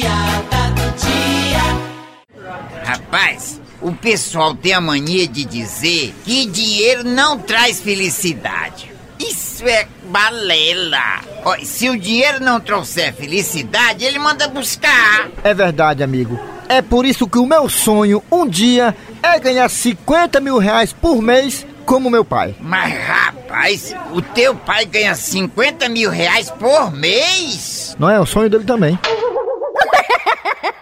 piada do dia. Rapaz, o pessoal tem a mania de dizer que dinheiro não traz felicidade. Isso é balela. Ó, se o dinheiro não trouxer felicidade, ele manda buscar. É verdade, amigo. É por isso que o meu sonho um dia é ganhar 50 mil reais por mês como meu pai. Mas rapaz, o teu pai ganha 50 mil reais por mês? Não é o sonho dele também.